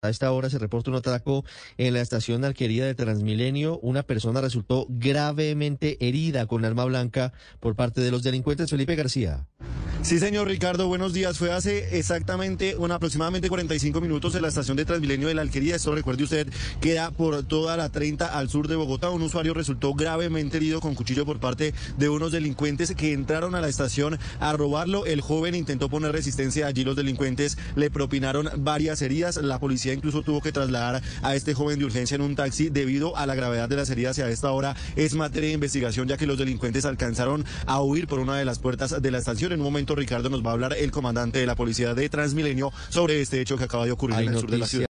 A esta hora se reporta un atraco en la estación alquería de Transmilenio. Una persona resultó gravemente herida con arma blanca por parte de los delincuentes. Felipe García. Sí, señor Ricardo, buenos días. Fue hace exactamente, bueno, aproximadamente 45 minutos en la estación de Transmilenio de la Alquería. Esto, recuerde usted, queda por toda la 30 al sur de Bogotá. Un usuario resultó gravemente herido con cuchillo por parte de unos delincuentes que entraron a la estación a robarlo. El joven intentó poner resistencia. Allí los delincuentes le propinaron varias heridas. La policía incluso tuvo que trasladar a este joven de urgencia en un taxi debido a la gravedad de las heridas y a esta hora es materia de investigación ya que los delincuentes alcanzaron a huir por una de las puertas de la estación. En un momento Ricardo nos va a hablar el comandante de la policía de Transmilenio sobre este hecho que acaba de ocurrir en el sur de la ciudad.